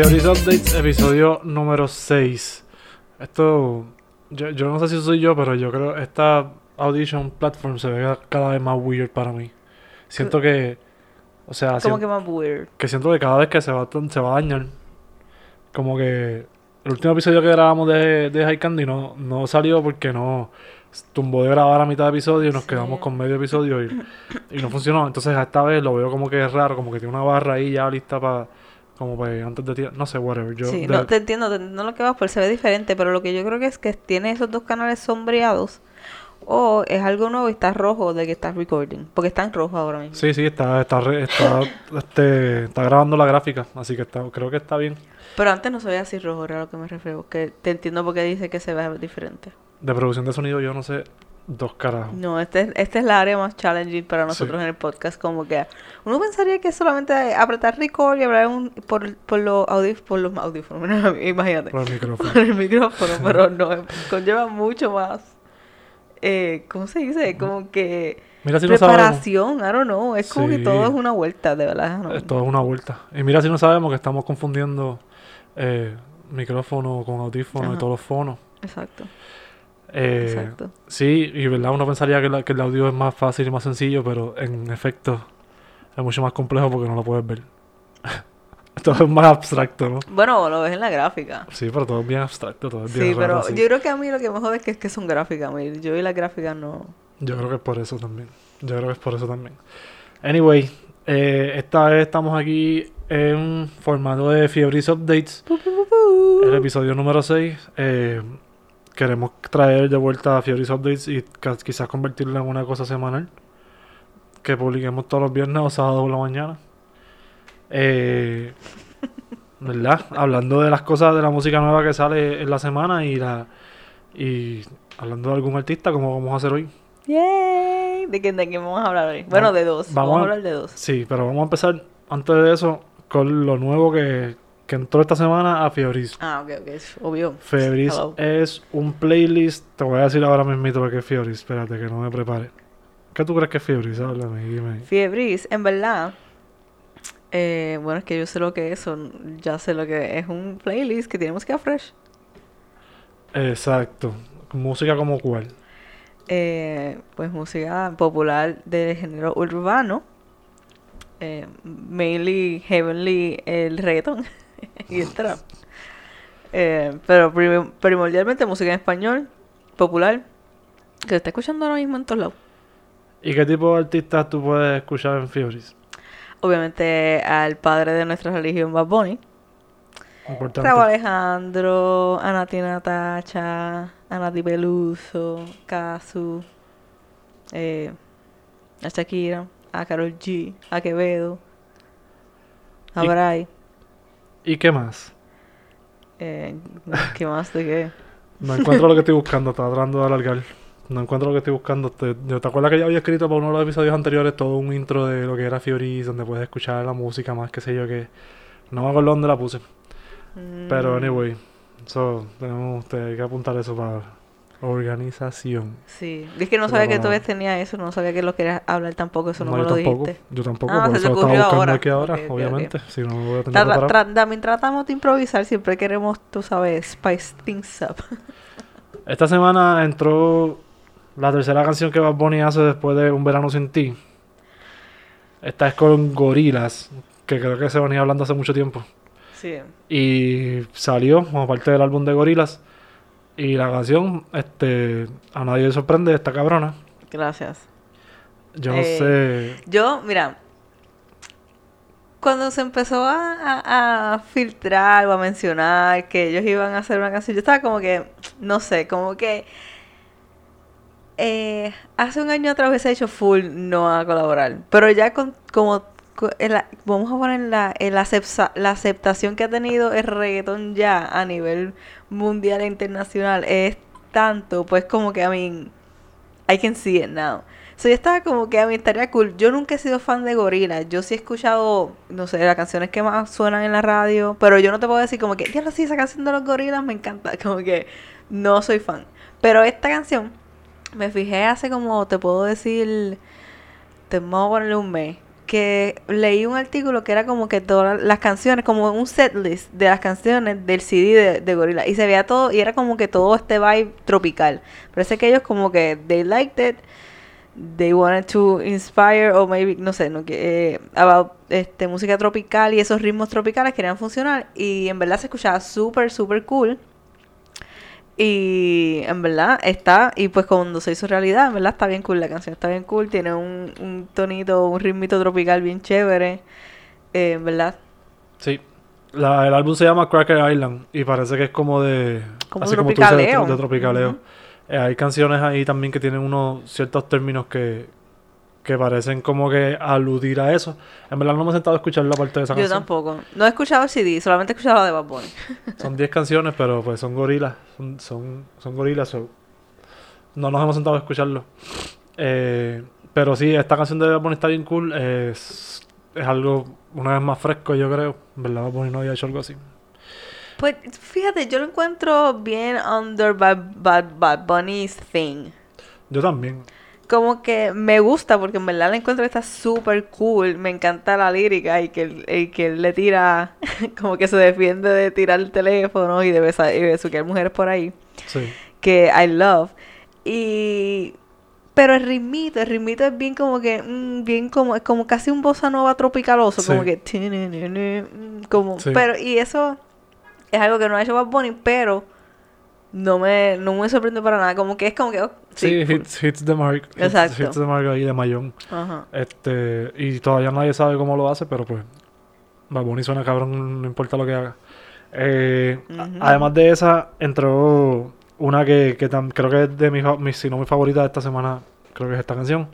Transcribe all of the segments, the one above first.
Fioris Updates, episodio número 6. Esto, yo, yo no sé si soy yo, pero yo creo esta Audition Platform se ve cada vez más weird para mí. Siento que, o sea, Como que más weird. que siento que cada vez que se va, a- se va a dañar, como que el último episodio que grabamos de, de High Candy no, no salió porque no tumbó de grabar a mitad de episodio y nos Sí. quedamos con medio episodio y, y no funcionó. Entonces esta vez lo veo como que es raro, como que tiene una barra ahí ya lista para, como para antes de ti, no sé, whatever. Yo, sí, de- no, te entiendo, te entiendo lo que vas, pero se ve diferente. Pero lo que yo creo que es que tiene esos dos canales sombreados. O es algo nuevo y está rojo de que estás recording. Porque está en rojo ahora mismo. Sí, sí, está, está, está, este, está grabando la gráfica, así que está, creo que está bien. Pero antes no se veía así rojo, era a lo que me refiero. Que te entiendo porque dice que se ve diferente. De producción de sonido yo no sé dos carajos. No, este, es- esta es la área más challenging para nosotros Sí. en el podcast. Como que uno pensaría que es solamente apretar record y hablar un- por, por, los audíf- por los audífonos. Imagínate. Por el micrófono. Por el micrófono, pero no, conlleva mucho más. Eh, ¿Cómo se dice? Como que Mira si no I don't know. Es como que Sí. todo es una vuelta, de verdad. no. Es todo una vuelta. Y mira si no sabemos que estamos confundiendo eh, micrófono con audífono y todos los fonos. Exacto, Eh, exacto. Sí, y verdad uno pensaría que, la- que el audio es más fácil y más sencillo, pero en efecto es mucho más complejo porque no lo puedes ver. todo es más abstracto, ¿no? Bueno, lo ves en la gráfica. Sí, pero todo es bien abstracto, todo es bien Sí, raro pero así. yo creo que a mí lo que me jode es que, es que son gráficas. Yo y las gráficas no. Yo creo que es por eso también. Yo creo que es por eso también. Anyway, eh, esta vez estamos aquí en formato de Fiebris Updates. El episodio número 6. Queremos traer de vuelta a Fiebris Updates y quizás convertirlo en una cosa semanal. Que publiquemos todos los viernes o sábados por la mañana. Eh, ¿Verdad? Hablando de las cosas de la música nueva que sale en la semana y la y hablando de algún artista como vamos a hacer hoy. ¡Yay! ¿De quién, de quién vamos a hablar hoy? Bueno, de dos. vamos a hablar de dos. Sí, pero vamos a empezar antes de eso con lo nuevo que, que entró esta semana a Fiebris. Ah, ok, ok. es Obvio. Fiebris Hello. es un playlist. Te voy a decir ahora mismo lo que es Fiebris. Espérate que no me prepare. ¿Qué tú crees que es Fiebris? Háblame, dime. Fiebris, en verdad. eh, bueno, es que yo sé lo que es. son- ya sé lo que es. un playlist que tiene música fresh. Exacto. Música como cuál. eh, pues música popular del género urbano. Eh, mainly, heavenly, el reggaeton y el trap. Eh, pero prim- primordialmente música en español, popular, que se está escuchando ahora mismo en todos lados. ¿Y qué tipo de artistas tú puedes escuchar en Fiebris? Obviamente al padre de nuestra religión, Bad Bunny. Importante. Raúl Alejandro, Anati Natacha, Anati Peluso, Kazu, eh, a Shakira, a Karol G, a Quevedo, a Bray. ¿Y qué más? Eh, ¿Qué más de qué? No encuentro lo que estoy buscando. Estaba tratando de alargar. No encuentro lo que estoy buscando. Te, yo- ¿Te acuerdas que ya había escrito para uno de los episodios anteriores todo un intro de lo que era Fiebris, donde puedes escuchar la música más, qué sé yo, que... No me acuerdo dónde la puse. Pero Mm, anyway, so, tenemos que apuntar eso para organización. Sí, es que no sabía que no. todavía tenía eso, no sabía que lo querías hablar tampoco, eso no, me yo lo tampoco, dijiste. yo tampoco, Ah, por se eso estaba buscando ahora. aquí ahora, obviamente. Si no, me voy a tener Tra- tra- también tratamos de improvisar, siempre queremos, tú sabes, spice things up. Esta semana entró la tercera canción que Bad Bunny hace después de Un Verano Sin Ti. Esta es con Gorilas, que creo que se venía hablando hace mucho tiempo. Sí. Y salió como parte del álbum de Gorilas. Y la canción, este, a nadie le sorprende, esta cabrona. Gracias. Yo no Eh, sé. Yo, mira, cuando se empezó a, a- a filtrar o a mencionar que ellos iban a hacer una canción, yo estaba como que, no sé, como que eh, hace un año atrás hubiese hecho full no a colaborar, pero ya con como vamos a poner la, en la, acepsa- la aceptación que ha tenido el reggaetón ya a nivel mundial e internacional es tanto, pues como que, I mean, I can see it now. So, yo estaba como que a mí estaría cool. Yo nunca he sido fan de Gorillaz. Yo sí he escuchado, no sé, las canciones que más suenan en la radio. Pero yo no te puedo decir como que, diablo, sí, esa canción de los Gorillaz me encanta. Como que no soy fan. Pero esta canción, me fijé hace como, te puedo decir, te a ponerle un mes. Que leí un artículo que era como que todas las canciones, como un set list de las canciones del CD de, de Gorilla. Y se veía todo, y era como que todo este vibe tropical. Parece que ellos como que they liked it, they wanted to inspire, o maybe, no sé, no, que, eh, about este, música tropical y esos ritmos tropicales querían funcionar. Y en verdad se escuchaba súper, súper cool. Y en verdad está, y pues cuando se hizo realidad, en verdad está bien cool la canción, está bien cool, tiene un, un tonito, un ritmito tropical bien chévere, eh, en verdad. Sí. La- el álbum se llama Cracker Island y parece que es como de... Como así como tú dices, tropicaleo. de, de tropicaleo. Eh, hay canciones ahí también que tienen unos ciertos términos que, que parecen como que aludir a eso. En verdad no me he sentado a escuchar la parte de esa Yo canción. tampoco. No he escuchado el CD, solamente he escuchado la de Bad Bunny. Son 10 canciones, pero pues son gorilas. Son, son, son gorilas. so, no nos hemos sentado a escucharlo. Eh, pero sí, esta canción de Bad Bunny está bien cool. Es, es algo una vez más fresco, yo creo. En verdad, Bad Bunny no había hecho algo así. Pues fíjate, yo lo encuentro bien under Bad, Bad, Bad Bunny's thing. Yo también. Como que me gusta porque en verdad la encuentro que está súper cool. Me encanta la lírica y que, él- y que él le tira, como que se defiende de tirar el teléfono y de, besar, y besuquear mujeres por ahí. Sí. Que I love. Y... Pero el ritmito, el ritmito es bien como que, mm, bien como, es como casi un bossa nova tropicaloso, como que, como, Sí. pero, y eso es algo que no ha hecho Bad Bunny, pero no me, no me sorprende para nada, como que es como que, oh, Sí, hits, hits the mark. Hits, Exacto. hits the mark ahí de Mayón. Ajá. Este, y todavía nadie sabe cómo lo hace, pero pues Bad Bunny suena cabrón, no importa lo que haga. Eh. Además de esa, entró una que, que tam- creo que es de mis, mis- si no mi favorita de esta semana, creo que es esta canción.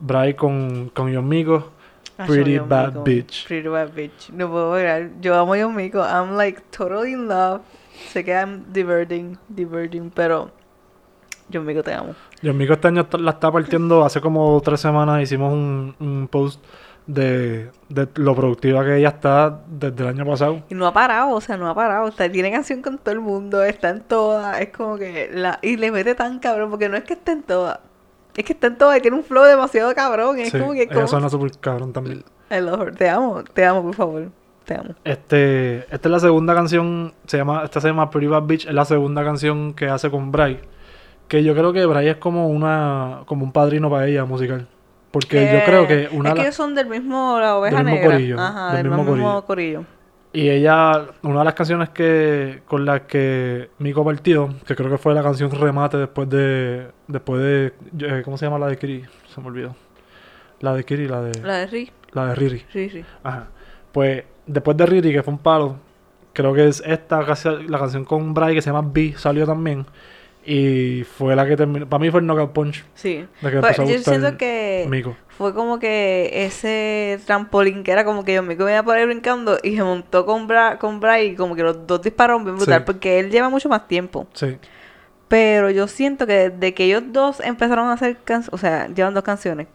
Bray con, con John Mico, Ah, Pretty Bad Mico. Bitch. Pretty Bad Bitch. No puedo ver. Yo amo a John Mico. I'm like totally in love. Sé que I'm diverting, diverting, pero John Mico te amo. John Mico este año la está partiendo. Hace como tres semanas hicimos un, un post de, de lo productiva que ella está desde el año pasado. Y no ha parado, o sea, no ha parado. O sea, tiene canción con todo el mundo, está en todas. Es como que la. Y le mete tan cabrón, porque no es que esté en todas. Es que está en todas y tiene un flow demasiado cabrón. Es Sí, como que. ella Como... suena súper cabrón también. I love her. Te amo, te amo, por favor. Te amo. Este, esta es la segunda canción, se llama, esta se llama Bad Bitch, es la segunda canción que hace con Bray. Que yo creo que Bray es como una, como un padrino para ella musical. Porque yo creo que una Es que ellos son del mismo, la oveja Del mismo negra. corillo, Ajá, del del, mismo mismo, corillo. y ella, una de las canciones que, con las que Mico partió, que creo que fue la canción remate después de, después de, eh, ¿cómo se llama la de Kiri? Se me olvidó. La de Kiri, la de, La de Ri. la de Riri. Sí. Ajá. Pues después de Riri, que fue un palo, creo que es esta, la canción con Bray que se llama B, salió también. Y fue la que terminó. Para mí fue el knockout punch Sí. de que Pues, empezó yo siento que Mico. fue como que ese trampolín que era como que yo me venía por ahí brincando y se montó con, Bra con Bray y como que los dos dispararon bien brutal Sí. porque él lleva mucho más tiempo. Sí, Pero yo siento que desde que ellos dos empezaron a hacer canciones, o sea, llevan dos canciones.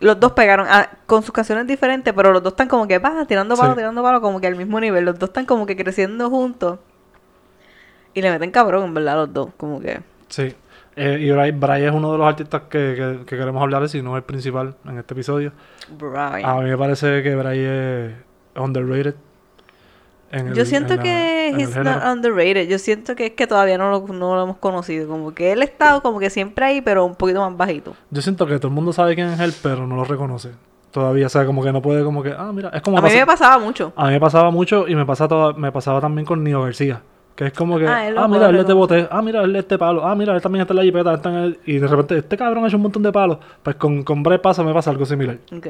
Los dos pegaron ah, con sus canciones diferentes, pero los dos están como que va tirando palo, Sí. tirando palo, como que al mismo nivel. Los dos están como que creciendo juntos. Y le meten cabrón, en verdad, los dos. Como que. sí. Eh, y Bray, Bray es uno de los artistas que, que- que queremos hablar, si no el principal en este episodio. Brian. A mí me parece que Bray es underrated. El- Yo siento en la- que el he's not underrated. Yo siento que es que todavía no lo, no lo hemos conocido. Como que él ha estado como que siempre ahí, pero un poquito más bajito. Yo siento que todo el mundo sabe quién es él, pero no lo reconoce. Todavía, o sea, como que no puede, como que, ah, mira, es como A mí pasa- me pasaba mucho. A mí me pasaba mucho y me, pasa toda- me pasaba también con Nio García. Que es como que, Ah, él ah, mira, él es de bote, ah, mira, él es este palo, ah, mira, él también está en la jipeta, está en el- y de repente, este cabrón ha hecho un montón de palos. Pues con, con Bray pasa, me pasa algo similar. Ok.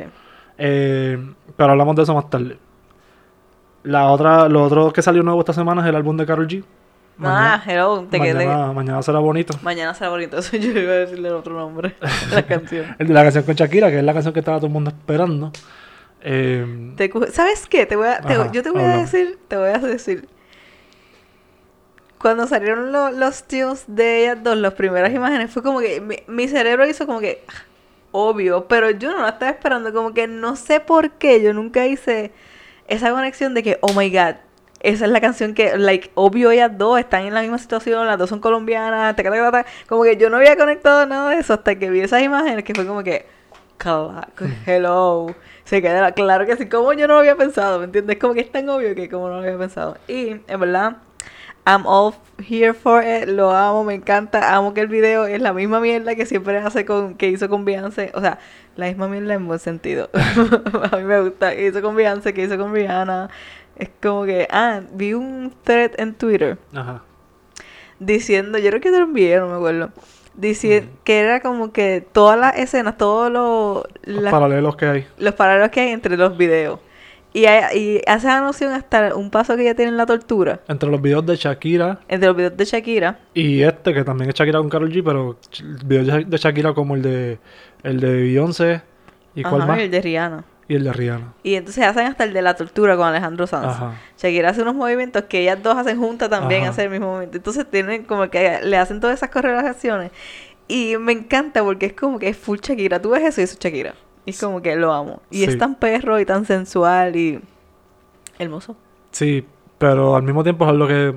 Eh, pero hablamos de eso más tarde. La otra, lo otro que salió nuevo esta semana es el álbum de Karol G. ah, hello. Te quedé. mañana, mañana será bonito. Mañana será bonito. Eso yo iba a decirle el otro nombre. la canción. El de la canción con Shakira, que es la canción que estaba todo el mundo esperando. Eh, Te ¿Sabes qué? Te voy a, te- Ajá, yo te voy a decir, te voy a decir. Cuando salieron lo- los tíos de ellas dos, las primeras imágenes, fue como que mi, mi cerebro hizo como que ah, obvio, pero yo no la estaba esperando, como que no sé por qué, yo nunca hice esa conexión de que, oh my god, esa es la canción que, like, obvio ellas dos están en la misma situación, las dos son colombianas, taca, taca, taca. como que yo no había conectado nada de eso hasta que vi esas imágenes que fue como que, Cla- Hello. Se queda claro que sí. Como yo no lo había pensado, ¿me entiendes? Como que es tan obvio que como no lo había pensado. Y en verdad, I'm all here for it. Lo amo, me encanta. Amo que el video es la misma mierda que siempre hace con, que hizo con Beyoncé. O sea, la misma mierda en buen sentido. A mí me gusta. Que hizo con Beyoncé, que hizo con Rihanna. Es como que, ah, vi un thread en Twitter Ajá. diciendo, yo creo que te lo envié, no me acuerdo. Diciendo que era como que todas las escenas, todos los, Los las- paralelos que hay. los paralelos que hay entre los videos. Y, y hace alusión hasta un paso que ella tiene en la tortura. Entre los videos de Shakira Entre los videos de Shakira. y este, que también es Shakira con Karol G, pero videos de Shakira como el de el de Beyoncé y cuál más. y el de Rihanna. Y el de Rihanna. Y entonces hacen hasta el de la tortura con Alejandro Sanz. Ajá. Shakira hace unos movimientos que ellas dos hacen juntas también, Ajá. hacen el mismo movimiento. Entonces tienen como que le hacen todas esas correlaciones. Y me encanta porque es como que es full Shakira. Tú ves eso y eso es Shakira. Es como que lo amo. Y Sí. es tan perro y tan sensual y hermoso. Sí, pero al mismo tiempo es algo que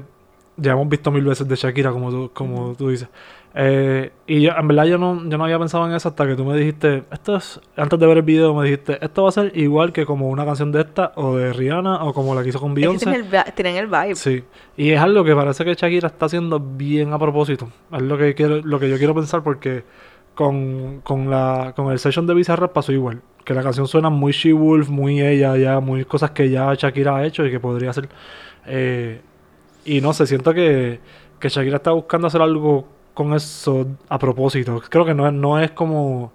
ya hemos visto mil veces de Shakira, como tú, como tú dices. Eh, y yo, en verdad yo no, yo no había pensado en eso hasta que tú me dijiste, esto es, antes de ver el video me dijiste, esto va a ser igual que como una canción de esta o de Rihanna o como la que hizo con Es que Beyoncé. tienen el, vi- tienen el vibe. Sí, y es algo que parece que Shakira está haciendo bien a propósito. Es lo que quiero, lo que yo quiero pensar porque con, con la con el session de Bizarrap pasó igual. Que la canción suena muy She Wolf, muy ella, ya, muy cosas que ya Shakira ha hecho y que podría hacer. Eh, y no sé, siento que, que Shakira está buscando hacer algo con eso a propósito. Creo que no es, no es como.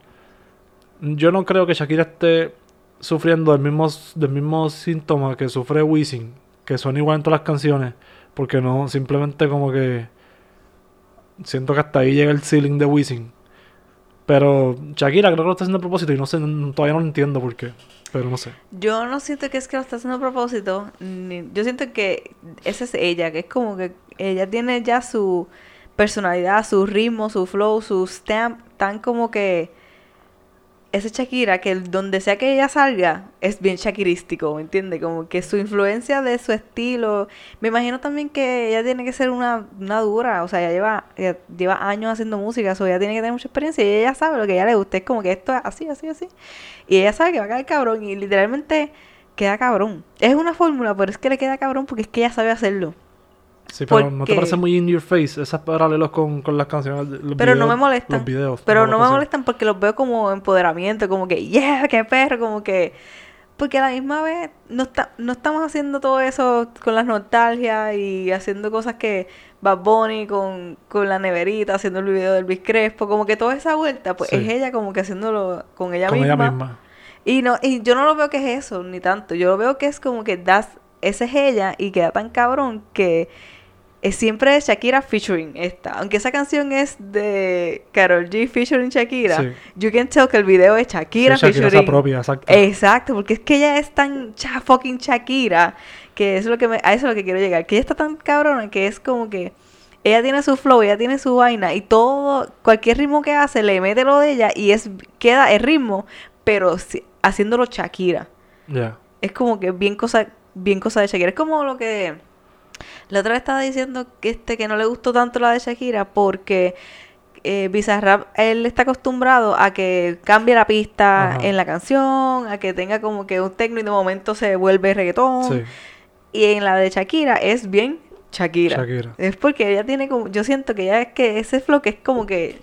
Yo no creo que Shakira esté sufriendo del mismo, del mismo síntoma que sufre Wisin, que son igual en todas las canciones, porque no, simplemente como que siento que hasta ahí llega el ceiling de Wisin. Pero Shakira creo que lo está haciendo a propósito y no sé, todavía no entiendo por qué, pero no sé. Yo no siento que es que lo está haciendo a propósito. yo siento que esa es ella, que es como que ella tiene ya su personalidad, su ritmo, su flow, su stamp, tan como que ese Shakira, que donde sea que ella salga, es bien shakirístico, ¿me entiendes? Como que su influencia de su estilo. Me imagino también que ella tiene que ser una, una dura, o sea, ella lleva, lleva años haciendo música, o ella tiene que tener mucha experiencia y ella sabe lo que a ella le gusta, es como que esto es así, así, así. Y ella sabe que va a quedar cabrón y literalmente queda cabrón. Es una fórmula, pero es que le queda cabrón porque es que ella sabe hacerlo. Sí, pero ¿no te parece muy in your face esos paralelos con, con las canciones? los Pero no me molestan. Los videos. Pero no me molestan porque los veo como empoderamiento, como que, yeah, qué perro, como que... Porque a la misma vez no, está, no estamos haciendo todo eso con las nostalgias y haciendo cosas que Bad Bunny con, con la neverita, haciendo el video del Luis Crespo, como que toda esa vuelta, pues Sí. es ella como que haciéndolo con ella Con misma. ella misma. Y no, y yo no lo veo que es eso, ni tanto. Yo lo veo que es como que das, ese es ella y queda tan cabrón que es siempre Shakira featuring esta. Aunque esa canción es de Karol G featuring Shakira, Sí. you can tell que el video es Shakira, Sí, Shakira featuring. propia, exacto. Exacto, porque es que ella es tan cha fucking Shakira que eso es lo que me, a eso es lo que quiero llegar. Que ella está tan cabrona que es como que ella tiene su flow, ella tiene su vaina y todo, cualquier ritmo que hace le mete lo de ella y es queda el ritmo, pero si- haciéndolo Shakira. Ya. Es como que bien cosa, bien cosa de Shakira. Es como lo que la otra vez estaba diciendo que este que no le gustó tanto la de Shakira porque eh, Bizarrap él está acostumbrado a que cambie la pista Ajá. en la canción, a que tenga como que un tecno y de momento se vuelve reggaetón. Sí, Y en la de Shakira es bien Shakira. Shakira. Es porque ella tiene como, yo siento que ella es que ese flow que es como que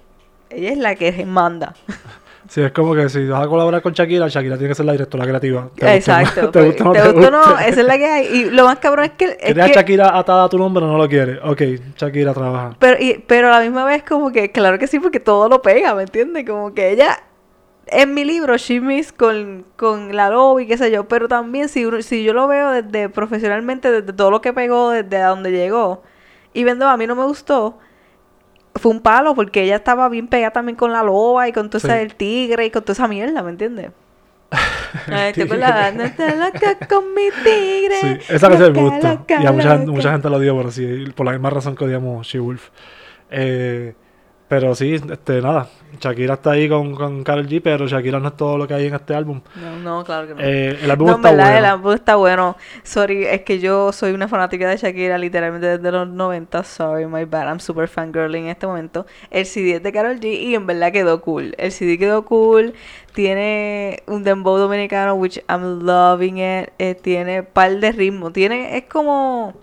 ella es la que manda. Sí, es como que si vas a colaborar con Shakira, Shakira tiene que ser la directora creativa. ¿Te no? Exacto. ¿Te gusta o no ¿Te te gusta no? gusta? Esa es la que hay. Y lo más cabrón es que... Es ¿Quieres a que Shakira atada a tu nombre no lo quieres? Ok, Shakira trabaja. pero, y- pero a la misma vez como que, claro que sí, porque todo lo pega, ¿me entiendes? Como que ella... En mi libro, She Miss con, con la lobby, qué sé yo, pero también si, si yo lo veo desde profesionalmente, desde todo lo que pegó, desde a donde llegó, y viendo a mí no me gustó, fue un palo porque ella estaba bien pegada también con la loba y con todo Sí. ese el tigre y con toda esa mierda, ¿me entiendes? Ay, ¿te? No loca con mi tigre. Sí, esa canción me gusta. loca, y a mucha, mucha gente lo odió por, así, por la misma razón que odiamos She Wolf. Eh, Pero sí, este, nada. Shakira está ahí con, con Karol G, pero Shakira no es todo lo que hay en este álbum. No, no, claro que no. Eh, el álbum No, está verdad, bueno. el álbum está bueno. Sorry, es que yo soy una fanática de Shakira literalmente desde los 90. Sorry, my bad. I'm super fangirl en este momento. El CD es de Karol G y en verdad quedó cool. El CD quedó cool. Tiene un dembow dominicano, which I'm loving it. Eh, tiene par de ritmos. Tiene, es como...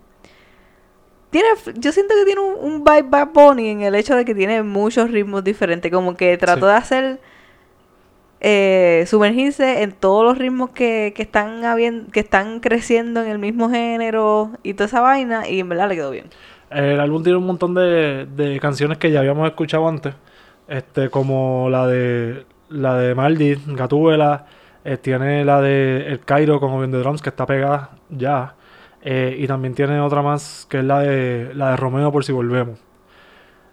Tiene, yo siento que tiene un, un vibe Bad Bunny en el hecho de que tiene muchos ritmos diferentes. Como que trató Sí. de hacer eh, sumergirse en todos los ritmos que, que están habien- que están creciendo en el mismo género y toda esa vaina y en verdad le quedó bien. El álbum tiene un montón de, de canciones que ya habíamos escuchado antes. Este, como la de la de Maldi, Gatúbela. eh, tiene la de El Cairo con Obion de Drums, que está pegada ya. Eh, y también tiene otra más, que es la de la de Romeo por si volvemos.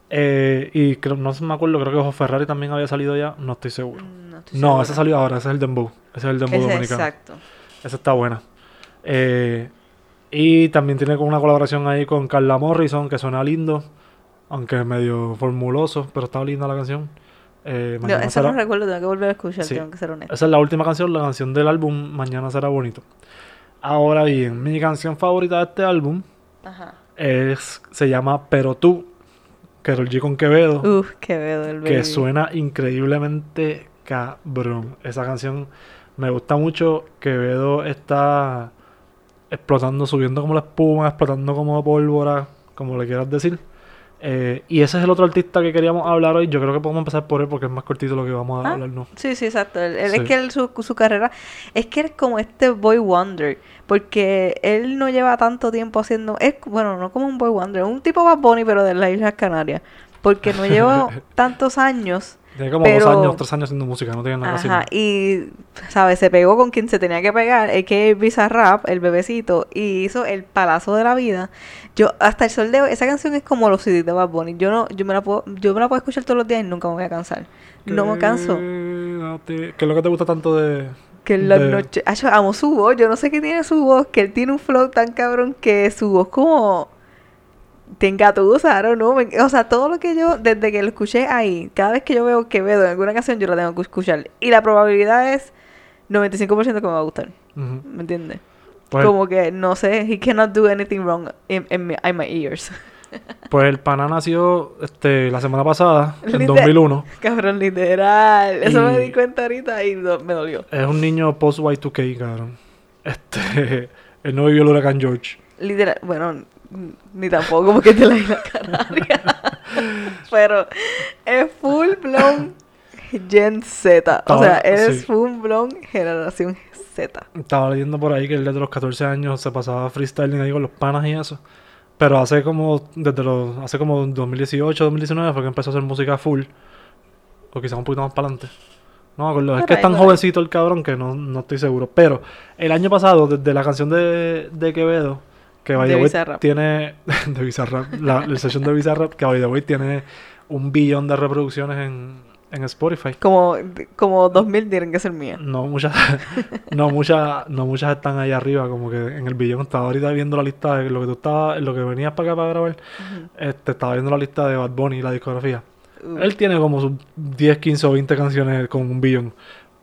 Eh, y creo, no me acuerdo, creo que Ojo Ferrari también había salido ya, no estoy seguro. No, estoy No, esa salió ahora, ese es el Dembow. Ese es el Dembow dominicano. exacto. Esa está buena. Eh, y también tiene una colaboración ahí con Carla Morrison, que suena lindo, aunque es medio formuloso, pero está linda la canción. Eh, No, eso será- no recuerdo, tengo que volver a escuchar, Sí. tengo que ser honesto. Esa es la última canción, la canción del álbum Mañana será bonito. Ahora bien, mi canción favorita de este álbum Ajá. es, se llama Pero tú, Karol G con Quevedo, Uf, qué veo el baby. que suena increíblemente cabrón. Esa canción me gusta mucho. Quevedo está explotando, subiendo como la espuma, explotando como pólvora, como le quieras decir. Eh, y ese es el otro artista que queríamos hablar hoy. Yo creo que podemos empezar por él porque es más cortito lo que vamos a Ah, hablar, ¿no? Sí, sí, exacto. Él, él Sí. es que él, su, su carrera es que él es como este boy wonder, porque él no lleva tanto tiempo haciendo, es bueno, no como un boy wonder, un tipo Bad Bunny pero de las Islas Canarias, porque no lleva tantos años. Tiene como Pero- dos años, tres años haciendo música, no tiene nada Ajá, y, ¿sabes? Se pegó con quien se tenía que pegar, es que es Bizarrap, el bebecito, y hizo el palazo de la vida. Yo, hasta el sol de hoy, esa canción es como los CDs de Bad Bunny. Yo no, yo me la puedo, yo me la puedo escuchar todos los días y nunca me voy a cansar. No me canso. ¿Qué es lo que te gusta tanto de...? Que en la de- noche. Ah, yo amo su voz. Yo no sé qué tiene su voz. Que él tiene un flow tan cabrón que su voz como. Te engatusa, ¿no? O sea, todo lo que yo, desde que lo escuché ahí, cada vez que yo veo que veo en alguna canción, yo la tengo que escuchar. Y la probabilidad es 95% que me va a gustar. Ujú. ¿Me entiendes? Pues, Como que, no sé, he cannot do anything wrong in, in, my, in my ears. pues el pana nació este, la semana pasada, en Liter- 2001. Cabrón, literal. Eso me di cuenta ahorita y do- me dolió. Es un niño post Y2K, cabrón. Este, él no vivió el huracán George. Literal, bueno, ni tampoco porque te la isla Canaria. Pero es full blown Gen Z. O sea, sí. full blown generación Z. Estaba leyendo por ahí que él desde los 14 años se pasaba freestyling ahí con los panas y eso. Pero hace como, desde los, hace como 2018, 2019 fue que empezó a hacer música full. O quizás un poquito más para adelante. No acuerdo. Es que es tan jovencito el cabrón que no, no estoy seguro. Pero el año pasado, desde la canción de, de Quevedo, que by the way tiene. de Bizarrap. La, la sesión de Bizarrap, que by the way tiene un billón de reproducciones en, en Spotify. Como, como 2000 tienen que ser mías. No muchas, no muchas, no muchas están ahí arriba, como que en el billón estaba ahorita viendo la lista de lo que tú estabas, lo que venías para acá para grabar, este, estaba viendo la lista de Bad Bunny y la discografía. Uh, Él tiene como sus 10, 15 o 20 canciones con un billón,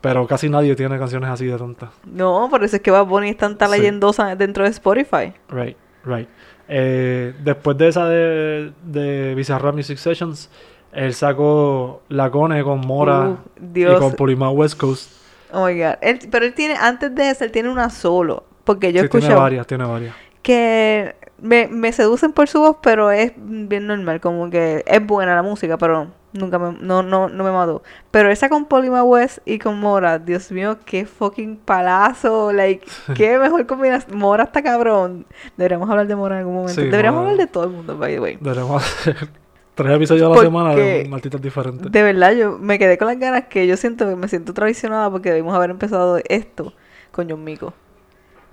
pero casi nadie tiene canciones así de tontas. No, por eso es que Bad Bunny es tan Sí. leyendosa dentro de Spotify. Right, right. Eh, después de esa de, de Bizarrap Music Sessions, él sacó La Cone con Mora Uh, y con Polimar West Coast. Oh my god. Él- pero él tiene, antes de eso, él tiene una solo. Porque yo Sí, escuché tiene varias, tiene varias. que me, me seducen por su voz, pero es bien normal, como que es buena la música, pero nunca me, no, no, no me mató. Pero esa con Polima West y con Mora, Dios mío, qué fucking palazo, like, qué mejor combinación. Mora está cabrón. Deberíamos hablar de Mora en algún momento. Sí, Deberíamos Mora. hablar de todo el mundo, by the way. Deberíamos hacer tres episodios a la Porque- semana de artistas diferentes. De verdad, yo me quedé con las ganas que yo siento que me siento traicionada porque debimos haber empezado esto con John Mico.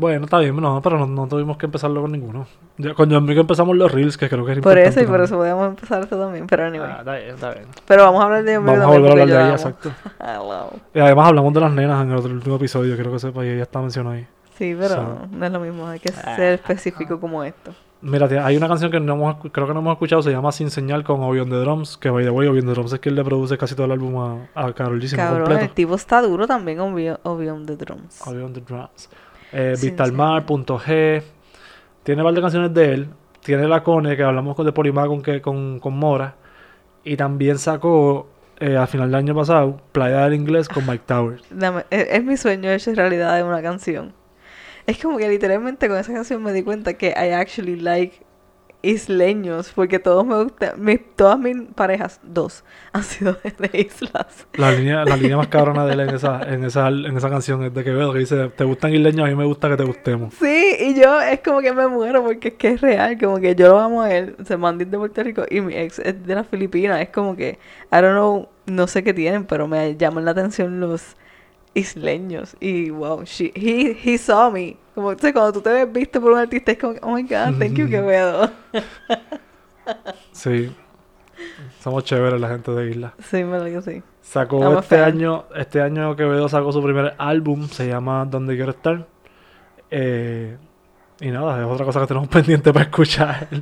Bueno, está bien, no, pero no, no tuvimos que empezarlo con ninguno. Ya, con John Mico empezamos los reels, que creo que es Por importante. eso y por también. eso podemos empezar esto también, pero anyway. Ah, está bien, está bien. Pero vamos a hablar de John Vamos a volver a hablar de yo ella, la amo. exacto. Love. Y además hablamos de las nenas en el otro el último episodio, quiero que sepa, y ella está mencionada ahí. Sí, pero So- no es lo mismo, hay que Ah, ser específico como esto. Mira, te- hay una canción que no hemos, creo que no hemos escuchado, se llama Sin Señal con Obi on the Drums, que by the way, Obi on the Drums es quien le produce casi todo el álbum a, a Karol G, Cabrón, el completo. tipo está duro también con Obi- Obi on the Drums. Obi on the Drums. Eh, Sin Vista al Mar, Punto G. Tiene un par de canciones de él. Tiene la Cone, que hablamos con de Polimá con, que, con, con Mora. Y también sacó, eh, al final del año pasado, Playa del Inglés con Mike Towers. Dame- es, es mi sueño hecho realidad de una canción. Es como que literalmente con esa canción me di cuenta que I actually like isleños, porque todos me gustan, mis, todas mis parejas, dos, han sido de islas. La línea, la línea más cabrona de él en esa, en esa, en esa canción es de Quevedo, que dice, te gustan isleños, a mí me gusta que te gustemos. Sí, y yo es como que me muero porque es que es real, como que yo lo amo a él, se mandó de Puerto Rico y mi ex es de las Filipinas, es como que, I don't know, no sé qué tienen, pero me llaman la atención los isleños y wow, she, he, he saw me, como sabes, cuando tú te ves visto por un artista es como, que, oh my god, thank you Quevedo. Sí. Somos chéveres la gente de Isla. Sí, me lo digo sí. Sacó I'm este año, este año Quevedo sacó su primer álbum, se llama Donde Quiero Estar. Eh, y nada, es otra cosa que tenemos pendiente para escuchar.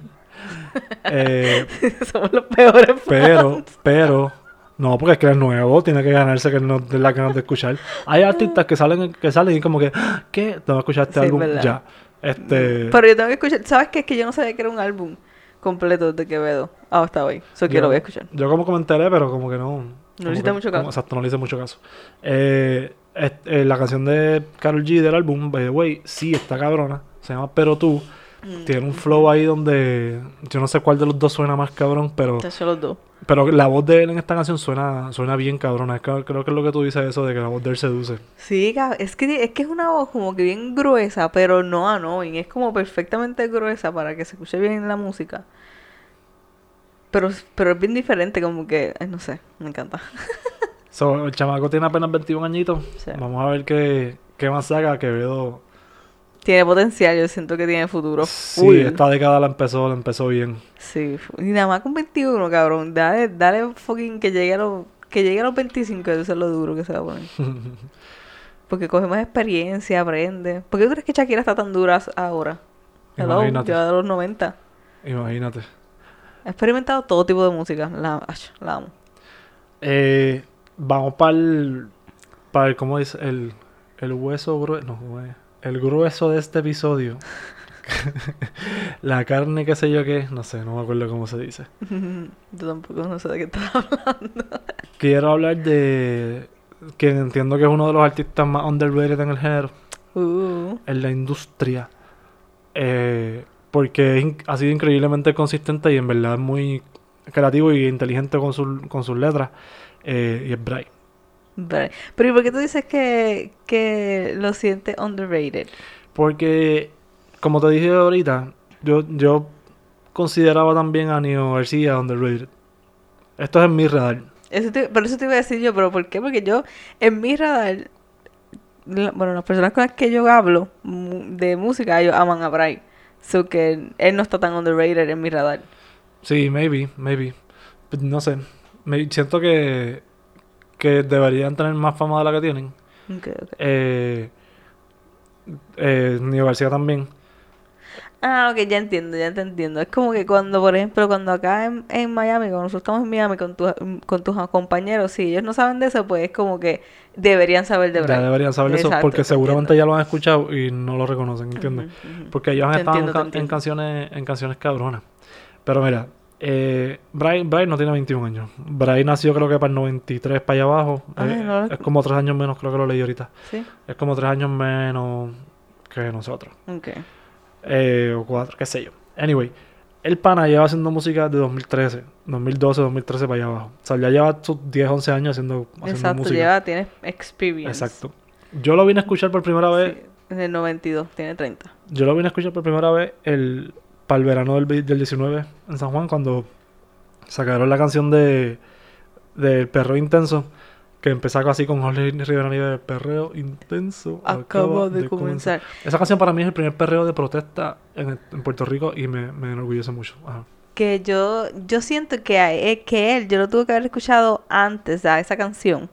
Eh, Somos los peores pero, fans. pero, no, porque es que es nuevo, tiene que ganarse que no la ganas de escuchar. Hay artistas que salen, que salen y como que, "Ah, ¿qué? Tengo que escuchar este Sí, álbum verdad. ya. Este, Pero yo tengo que escuchar, ¿sabes qué? Es que yo no sabía que era un álbum completo de Quevedo Ah, hasta hoy, eso que lo voy a escuchar. Yo como enteré, pero como que no. No le que- mucho caso. exacto, no le hice mucho caso. Eh, est- eh, la canción de Carol G del álbum, by the way, sí está cabrona. Se llama Pero tú. Mm. Tiene un flow ahí donde yo no sé cuál de los dos suena más cabrón, pero, los dos. pero la voz de él en esta canción suena, suena bien cabrona. Es que- creo que es lo que tú dices eso de que la voz de él seduce. Sí, es que, es que es una voz como que bien gruesa, pero no annoying. Es como perfectamente gruesa para que se escuche bien la música. Pero, pero es bien diferente, como que, ay, no sé, me encanta. So, el chamaco tiene apenas 21 años. Sí. Vamos a ver qué, qué más saca. Que veo. Tiene potencial, yo siento que tiene futuro. Sí, full. esta década la empezó, la empezó bien. Sí, y nada más con 21, cabrón. Dale, dale fucking que llegue a los, que llegue a los 25, eso es lo duro que se va a poner. Porque coge más experiencia, aprende. ¿Por qué tú crees que Shakira está tan dura ahora? Hello, Imagínate. de los 90. Imagínate. Ha experimentado todo tipo de música. La, la amo. Eh, vamos para el, para el, ¿cómo dice? El, el hueso grueso, no, ¿cómo es? El grueso de este episodio. la carne, qué sé yo qué, no sé, no me acuerdo cómo se dice. Yo tampoco no sé de qué estás hablando. Quiero hablar de quien entiendo que es uno de los artistas más underrated en el género, Uh, en la industria. Eh, porque ha sido increíblemente consistente y en verdad es muy creativo y inteligente con, sus con sus letras. eh, y es Bray. Pero, pero ¿y por qué tú dices que, que lo sientes underrated? Porque, como te dije ahorita, yo, yo consideraba también a Neo García underrated. Esto es en mi radar. Eso te- por eso te iba a decir yo, pero ¿por qué? Porque yo, en mi radar, la- bueno, las personas con las que yo hablo de música, ellos aman a Bray. So que él no está tan underrated en mi radar. Sí, maybe, maybe. But No sé. Me, siento que, que deberían tener más fama de la que tienen. Ok, ok. Eh, eh, García también. Ah, ok, ya entiendo, ya te entiendo. Es como que cuando, por ejemplo, cuando acá en, en Miami, cuando nosotros estamos en Miami con, tu- con tus compañeros, si ellos no saben de eso, pues es como que deberían saber de Ya Bray. deberían saber eso Exacto, porque te seguramente entiendo. ya lo han escuchado y no lo reconocen, ¿entiendes? Porque ellos han estado en, canciones en canciones cabronas. Pero mira, eh, Brian, Brian no tiene 21 años. Brian nació creo que para el 93 para allá abajo. Ay, Eh, no Es como tres años menos, creo que lo leí ahorita. Sí, Es como tres años menos que nosotros. ok. Eh, o cuatro, qué sé yo. Anyway, el pana lleva haciendo música de 2013, 2012, 2013 para allá abajo. O sea, ya lleva sus 10, 11 años haciendo, haciendo Exacto, música. lleva, tiene experience. Exacto. Yo lo vine a escuchar por primera vez Sí, en el 92, tiene 30. Yo lo vine a escuchar por primera vez el, para el verano del, del 19 en San Juan, cuando sacaron la canción de del perreo intenso, que empezaba así con Jorge Rivera Nieves, perreo intenso. Acabo de comenzar. Esa canción para mí es el primer perreo de protesta en, el- en Puerto Rico y me, me enorgullece mucho. Ajá. Que yo, yo siento que, eh, que él, yo lo tuve que haber escuchado antes a esa canción.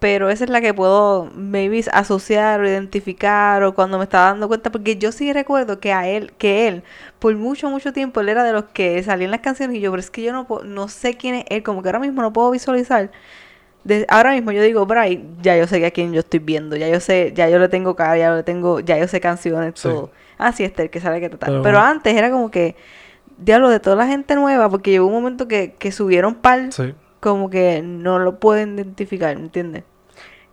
Pero esa es la que puedo maybe asociar o identificar o cuando me estaba dando cuenta, porque yo sí recuerdo que a él, que él, por mucho, mucho tiempo, él era de los que salían las canciones y yo, pero es que yo no, puedo- no sé quién es él, como que ahora mismo no puedo visualizar. De- ahora mismo yo digo, Bray, ya yo sé a quién yo estoy viendo, ya yo sé, ya yo le tengo cara, ya le tengo, ya yo sé canciones, Sí. todo. Ah, sí, este, el que sabe que tal. Pero- Pero, antes era como que, diablo, de toda la gente nueva, porque llegó un momento que, que subieron par Sí. Como que no lo pueden identificar, ¿me entiendes?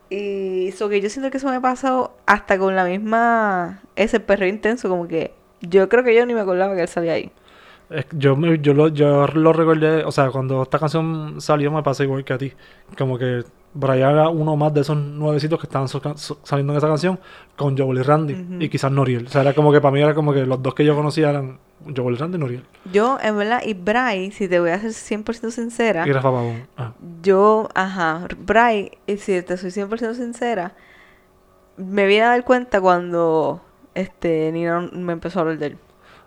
Y eso que yo siento que eso me pasó hasta con la misma ese perro intenso, como que yo creo que yo ni me acordaba que él salía ahí. Yo, yo, lo, yo lo recordé, o sea, cuando esta canción salió me pasó igual que a ti. Como que Brian era uno más de esos nuevecitos que estaban so- so- saliendo en esa canción con Joel y Randy y quizás Noriel. O sea, era como que para mí era como que los dos que yo conocía eran Joel y Randy y Noriel. Yo, en verdad, y Bray, si te voy a ser 100% sincera, Y Rafa Pavón. Ah, yo, ajá, Bray, y si te soy 100% sincera, me vine a dar cuenta cuando este Nina me empezó a hablar de él.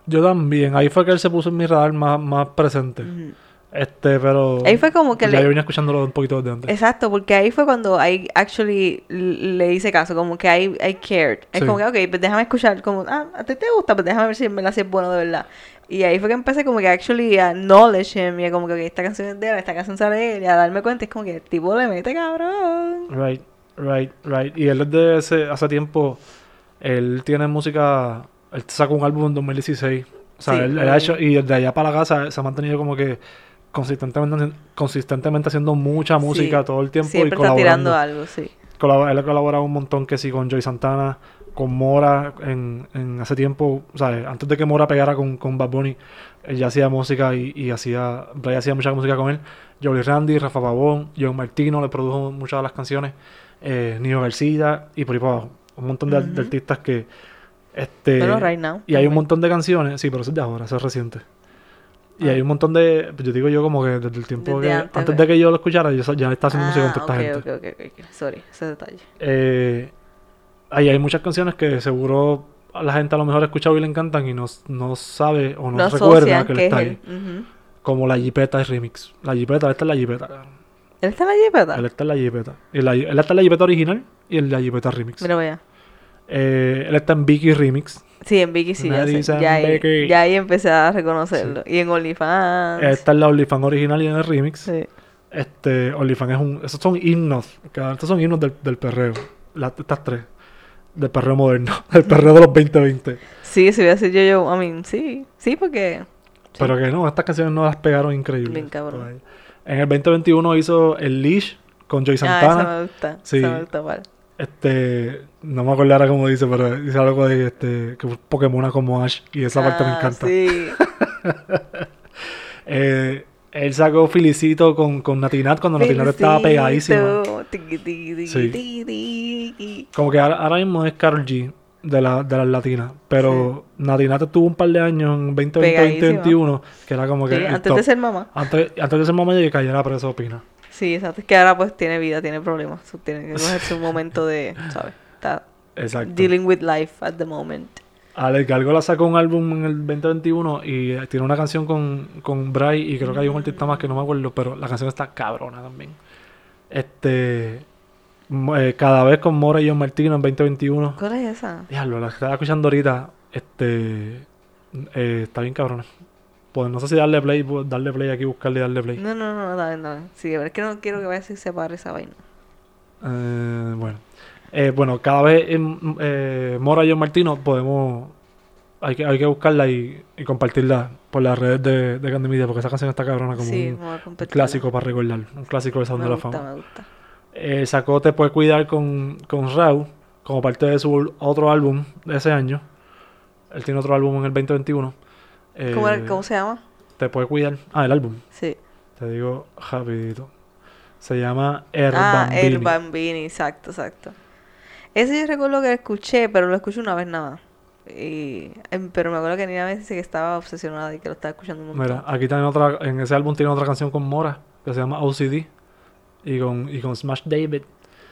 Yo también. Ahí fue que él se puso en mi radar más, más presente. Este, pero... Ahí fue como que ya le- yo venía escuchándolo un poquito desde antes. Exacto, porque ahí fue cuando ahí actually le hice caso, como que I, I cared. Es Sí. como que, ok, pues déjame escuchar, como, ah, a ti te gusta, pues déjame ver si en verdad sí es bueno de verdad. Y ahí fue que empecé como que actually a acknowledge him y a como que ok, esta canción es de él, esta canción sale de él, y a darme cuenta, es como que el tipo le mete cabrón. Right, right, right. Y él desde ese, hace tiempo, él tiene música, él sacó un álbum en 2016. O sea, Sí, él, él ha hecho, y desde allá para la casa se ha mantenido como que consistentemente, consistentemente haciendo mucha música Sí, todo el tiempo Siempre y está tirando colaborando. algo, sí. Colabora- él ha colaborado un montón que sí con Joy Santana, con Mora en, en hace tiempo, antes de que Mora pegara con, con Bad Bunny, él ya hacía música y, y hacía, Bray hacía mucha música con él. Jolie Randy, Rafa Pavón, John Martino le produjo muchas de las canciones, eh, Nino García y por ahí para abajo. Un montón de, artistas que este right now. y hay un montón de canciones, sí, pero eso es de ahora, eso es reciente. Y hay un montón de, yo digo yo como que desde el tiempo Desde que, antes, de que yo lo escuchara, yo ya estaba haciendo música con toda Ah, esta ok, gente. ok, ok, ok. Sorry, ese detalle. Eh, ahí hay muchas canciones que seguro a la gente a lo mejor ha escuchado y le encantan y no, no sabe o no, recuerda que él que es está él. ahí. Como la Jipeta remix. La Jipeta, esta es la Jipeta. ¿Él está en la jipeta? Él está en la Jipeta. Él está en la Jipeta original y en la Jipeta remix. Mira, vaya. Eh, él está en Vicky remix. Sí, en Vicky sí, ya, sé. Ya, ahí, ya ahí empecé a reconocerlo. Y en OnlyFans. Está en la OnlyFans original y en el remix. Sí. Este, OnlyFans es un... Esos son himnos. Estos son himnos del, del perreo. Las, estas tres. Del perreo moderno. Del perreo de los 2020. Sí, si voy a decir yo, yo, I mean, sí, sí, porque... sí. Pero que no, estas canciones no las pegaron increíbles. Bien cabrón. En el 2021 hizo El Leash con Joy Ah, Santana. esa me gusta, Sí. esa me gusta mal. Este, no me acuerdo ahora cómo dice, pero dice algo de este, que Pokémon como Ash. Y esa parte me Ah, encanta. Sí, Eh, él sacó Felicito con, con Natinat cuando Natinat estaba pegadísima. Tiqui, Sí. Como que ahora, ahora mismo es Carol G de, la, de las latinas. Pero Natinat estuvo un par de años en 2020 Pegadísima. 2021 que era como que. Sí, antes top. de ser mamá. Antes, antes de ser mamá y que cayera preso opina. Sí, exacto. Es que ahora pues tiene vida, tiene problemas. Tiene que cogerse un momento de, ¿sabes? Está Exacto. dealing with life at the moment. Alex Gargola sacó un álbum en el 2021 y eh, tiene una canción con, con Bray y creo que hay un artista más que no me acuerdo, pero la canción está cabrona también. Este. eh, cada vez con Mora y John Martino en 2021. ¿Cuál es esa? Diablo, la que estaba escuchando ahorita, este. eh, está bien cabrona. Pues no sé si darle play, darle play aquí, buscarle y darle play. No, no, no, dale, dale. Sí, ver, es que no quiero que vaya a se separe esa vaina. Eh, bueno. Eh, bueno, cada vez en eh, Mora y John Martino podemos. Hay que, hay que buscarla y, y compartirla por las redes de, de Candy Media porque esa canción está cabrona como sí, un, clásico para recordar. Un clásico de Sound de la gusta, Fama. me gusta. Eh, sacó Te Puede Cuidar con, con Rau como parte de su otro álbum de ese año. Él tiene otro álbum en el 2021. Eh, ¿Cómo, era- ¿Cómo se llama? Te Puede Cuidar. Ah, el álbum. Sí. Te digo rapidito. Se llama El Ah, Bambini. El Bambini, exacto, exacto. Ese yo recuerdo que lo escuché, pero lo escuché una vez nada. Y, em, pero me acuerdo que Nina me dice que estaba obsesionada y que lo estaba escuchando un montón. Mira, aquí tiene otra, en ese álbum tiene otra canción con Mora que se llama OCD y con, y con Smash David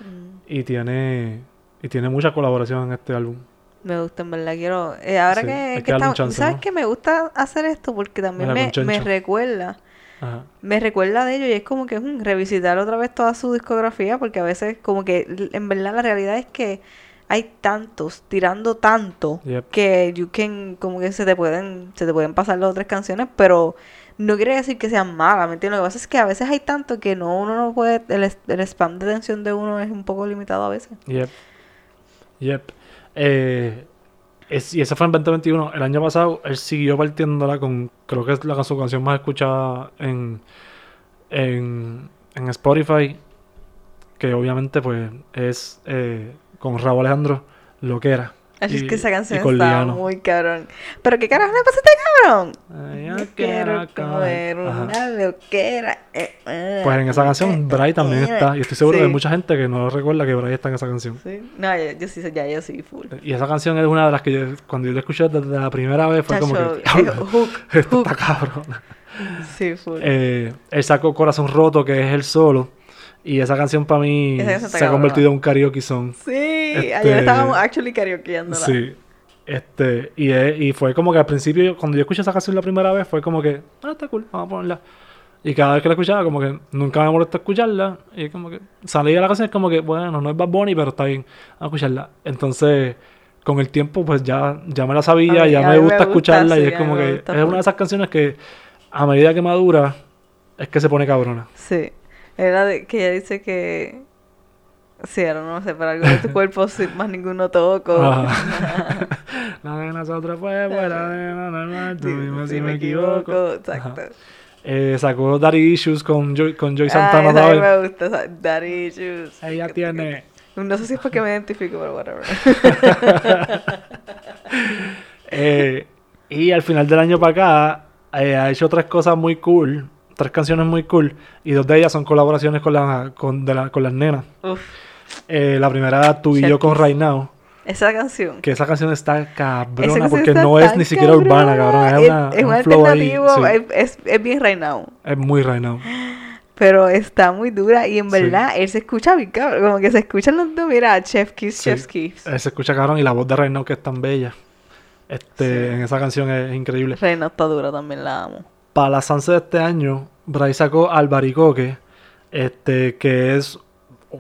Mm, y tiene y tiene mucha colaboración en este álbum. Me gusta, en verdad. Quiero. eh, ahora Sí, que, que que chance, ¿Sabes ¿no? qué? Me gusta hacer esto porque también me, me recuerda Ajá. me recuerda de ello y es como que mm, revisitar otra vez toda su discografía porque a veces como que en verdad la realidad es que hay tantos tirando tanto Yep. que you can como que se te pueden se te pueden pasar las otras canciones pero no quiere decir que sean malas ¿me entiendes? lo que pasa es que a veces hay tanto que no uno no puede el, el spam de atención de uno es un poco limitado a veces Yep. Yep. Eh, es- y ese fue en 2021. El año pasado él siguió partiéndola con, creo que es la su canción más escuchada en, en, en Spotify. Que obviamente pues es eh, con Raúl Alejandro, lo que era. Así es que esa canción está muy cabrón pero qué carajo le pasa a este cabrón Ay, Yo quiero comer una loquera. eh, eh, Pues en esa canción Bray también eh, está. Y estoy seguro sí. que hay mucha gente que no recuerda que Bray está en esa canción. Sí. No, yo, yo sí, ya yo sí, full. Y esa canción es una de las que yo, cuando yo la escuché desde la primera vez fue como que... eh, "Diablo, hook, Esto hook. está cabrón. Sí, full. Eh, él sacó Corazón Roto, que es el solo. Y esa canción para mí canción se ha convertido en un karaoke song. sí, este- ayer estábamos actually karaokeándola. Sí. Este, y, es- y fue como que al principio, cuando yo escuché esa canción la primera vez, fue como que, ah, está cool, vamos a ponerla. Y cada vez que la escuchaba, como que nunca me molestó escucharla. Y como que salía la canción, es como que, bueno, no es Bad Bunny, pero está bien, vamos a escucharla. Entonces, con el tiempo, pues ya, ya me la sabía, mí- ya me mí me gusta gusta, escucharla. y sí, es a mí como que gusta es una de esas canciones que a medida que madura, es que se pone cabrona. Sí. Era de que ella dice que. Sí, ahora no sé, pero algo de tu cuerpo sí, más ninguno toco. Ajá. La de nosotros fue fuera de lo normal, tú dime si me equivoco. Exacto. Ajá. Eh, sacó Daddy Issues con Joy, con Joy Ah, Santana esa a mí ¿sabes? me gusta, Daddy Issues. Ella tiene. No sé si es porque me identifico, pero whatever. Eh, y al final del año para acá eh, ha hecho tres cosas muy cool, tres canciones muy cool, y dos de ellas son colaboraciones con, la, con, de la- con las nenas. Uf, Eh, la primera, tú y yo con Right Now, esa canción. que esa canción está cabrona canción porque está no es ni siquiera urbana, cabrón. Es, una, es un un flow ahí, alternativo, sí. es, bien right now. Es muy Right Now. Pero está muy dura y en Sí. verdad él se escucha bien, cabrón. Como que se escuchan los dos. Mira, Chef Kiss, Sí. Chef Kiss. Eh, se escucha cabrón y la voz de Right Now que es tan bella. Este, en esa canción es increíble. Reina está dura, también la amo. Para la Sanse de este año, Bray sacó Albaricoque, este, que es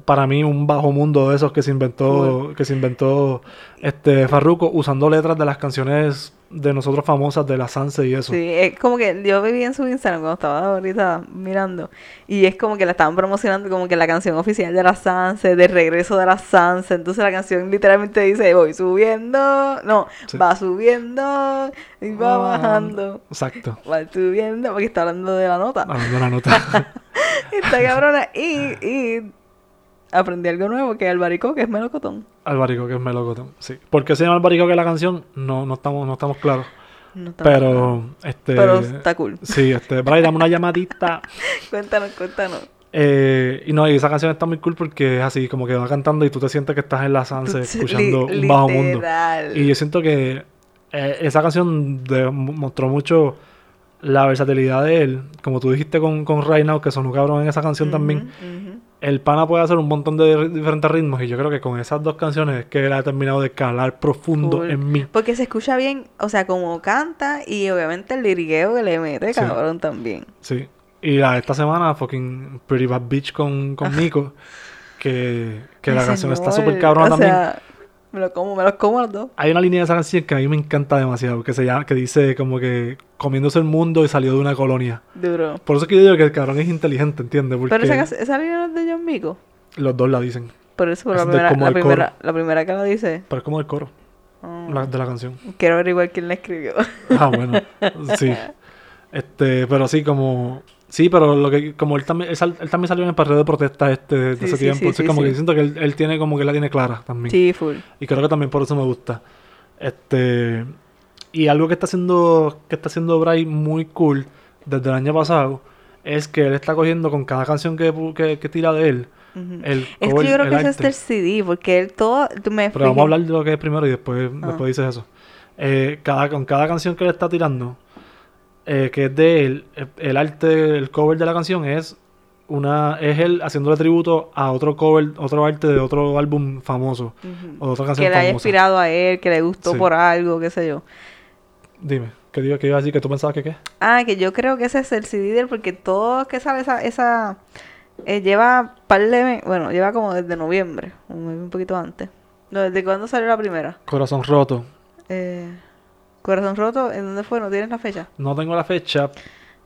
para mí un bajo mundo de esos que se inventó, que se inventó este Farruko usando letras de las canciones de nosotros famosas de la Sanse y eso. Sí, es como que yo viví en su Instagram cuando estaba ahorita mirando y es como que la estaban promocionando como que la canción oficial de la Sanse, de regreso de la Sanse, entonces la canción literalmente dice voy subiendo, no, Sí. va subiendo y va Ah, bajando, Exacto. va subiendo, porque está hablando de la nota, Hablando de la nota. está cabrona y, y aprendí algo nuevo que el barico que es melocotón. Albaricoque es melocotón. Sí. ¿Por qué se llama Albaricoque la canción? No, no estamos, no estamos claros. No Pero, este. pero está cool. Sí, este, Bray, dame una llamadita. Cuéntanos, cuéntanos. Eh, y no, y esa canción está muy cool porque es así, como que va cantando y tú te sientes que estás en la Sanse escuchando li- un bajo mundo. Y yo siento que eh, esa canción de- mostró mucho la versatilidad de él. Como tú dijiste con, con Right Now, que sonó cabrón en esa canción también. El pana puede hacer un montón de diferentes ritmos. Y yo creo que con esas dos canciones es que él ha terminado de calar profundo en mí. Porque se escucha bien, o sea, como canta y obviamente el lirigueo que le mete, Sí. cabrón, también. Sí. Y la, esta semana, fucking Pretty Bad Bitch con, con Nico. Que, que la canción está súper cabrona o también. sea, me lo como, me los como los dos. Hay una línea de esa canción que a mí me encanta demasiado, que se llama, que dice como que comiéndose el mundo y salió de una colonia. Duro. Por eso es que yo digo que el cabrón es inteligente, ¿entiendes? Porque Pero esa, esa línea no es de John Mico. los dos la dicen. Por eso, Es la primera, la, primera, la primera que la dice. Pero es como el coro oh, la- de la canción. Quiero averiguar quién la escribió. Ah, bueno. Sí. Este, pero sí, como... Sí, pero lo que... Como él también, él, también salió en el partido de protesta este de Sí, ese sí, tiempo. sí, Entonces como que siento que él, él tiene como que la tiene clara también. sí, full. Y creo que también por eso me gusta. Este. Y algo que está haciendo. Que está haciendo Bray muy cool desde el año pasado. Es que él está cogiendo con cada canción que, que, que tira de él. Ujú. El Es cover, que yo creo que ese es arte. el CD, porque él todo. tú Me Pero vamos a hablar de lo que es primero y después, Ah. después dices eso. Eh, cada, con cada canción que él está tirando, eh, que es de él, el arte, el cover de la canción es una es él haciéndole tributo a otro cover, otro arte de otro álbum famoso o otra canción Que le haya famosa. inspirado a él, que le gustó Sí. por algo, qué sé yo. Dime, ¿qué ¿Qué digo? ¿Qué iba a decir? ¿Que tú pensabas que qué? Ah, que yo creo que ese es el CD porque todo que sale esa... esa eh, lleva par de... Bueno, lleva como desde noviembre, un, un poquito antes. No, ¿Desde cuándo salió la primera? Corazón roto. Eh, Corazón Roto, ¿en dónde fue? ¿No tienes la fecha? No tengo la fecha,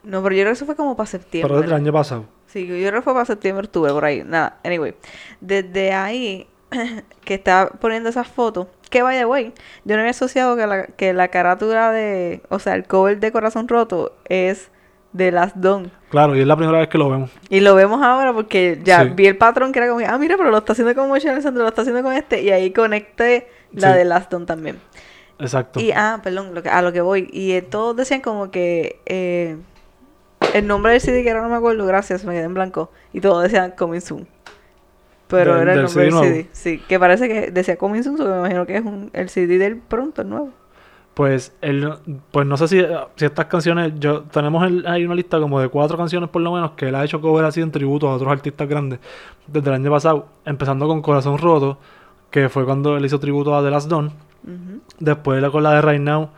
No, pero yo creo que eso fue como para septiembre. pero es del año pasado. Sí, yo creo que fue para septiembre, octubre, por ahí. Nada, anyway. Desde ahí, que está poniendo esas fotos, que vaya, güey, yo no había asociado que la, que la carátula de, o sea, el cover de Corazón Roto es de Last Dawn. Claro, y es la primera vez que lo vemos. Y lo vemos ahora porque ya Sí. vi el patrón que era como, ah, mira, pero lo está haciendo con Moche Alessandro, lo está haciendo con este, y ahí conecté la Sí. de Last Dawn también. Exacto. Y, ah, perdón, lo que, a lo que voy. Y eh, todos decían como que eh, el nombre del CD, que ahora no me acuerdo, gracias, me quedé en blanco. Y todos decían Coming Soon. Pero era el nombre CD del nuevo. CD. Sí, que parece que decía Coming Soon, so que me imagino que es un, el CD del pronto, el nuevo. Pues, él, pues no sé si, si estas canciones, yo tenemos el- hay una lista como de cuatro canciones por lo menos que él ha hecho cover así en tributo a otros artistas grandes desde el año pasado, empezando con Corazón Roto, que fue cuando él hizo tributo a The Last Dawn, Después con la de Right Now,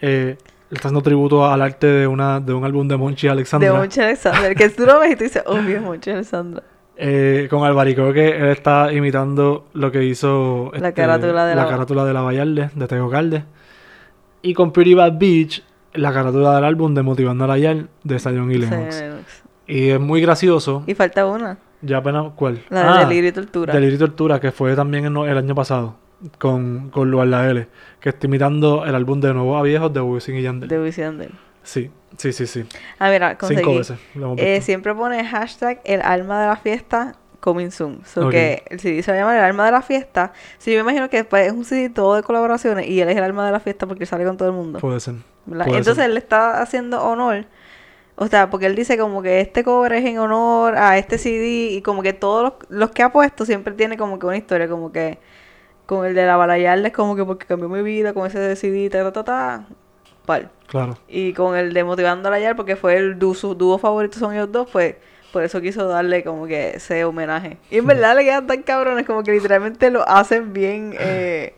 eh, está haciendo tributo al arte de una de un álbum de Monchi Alexandra, De Monche Alexander. Que tú lo ves y tú dices, obvio, es Monche Alexandra. eh, con Albarico que él está imitando lo que hizo La este, carátula de la- carátula de la Vallarde, de Tego Calde. Y con Pretty Bad Beach, la carátula del álbum de Motivando a la Yal de Zion y Lennox. Sí, Lennox. Y es muy gracioso. Y falta una, Ya apenas, ¿cuál? la Ah, de Delirio y Tortura. Delirio y Tortura, que fue también el, el año pasado, con, con Luar La L, que está imitando el álbum de Nuevo a Viejos de Wisin y Yandel. De Wisin y Yandel. Sí, sí, sí, sí. Ah, mira, conseguí. Cinco veces lo hemos Eh, siempre pone hashtag el alma de la fiesta coming soon. So que el CD se va a llamar el alma de la fiesta. Sí, yo me imagino que después es un CD todo de colaboraciones y él es el alma de la fiesta porque sale con todo el mundo. Puede ser. Entonces ser. él le está haciendo honor. O sea, porque él dice como que este cover es en honor a este CD y como que todos los, los que ha puesto siempre tiene como que una historia, como que con el de la Balayarde es como que porque cambió mi vida, con ese CD, ta, ta, ta, ta, pal. Claro. Y con el de Motivando a Yar, porque fue el dúo, su dúo favorito son ellos dos, pues por eso quiso darle como que ese homenaje. Y en verdad le quedan tan cabrones, como que literalmente lo hacen bien, eh,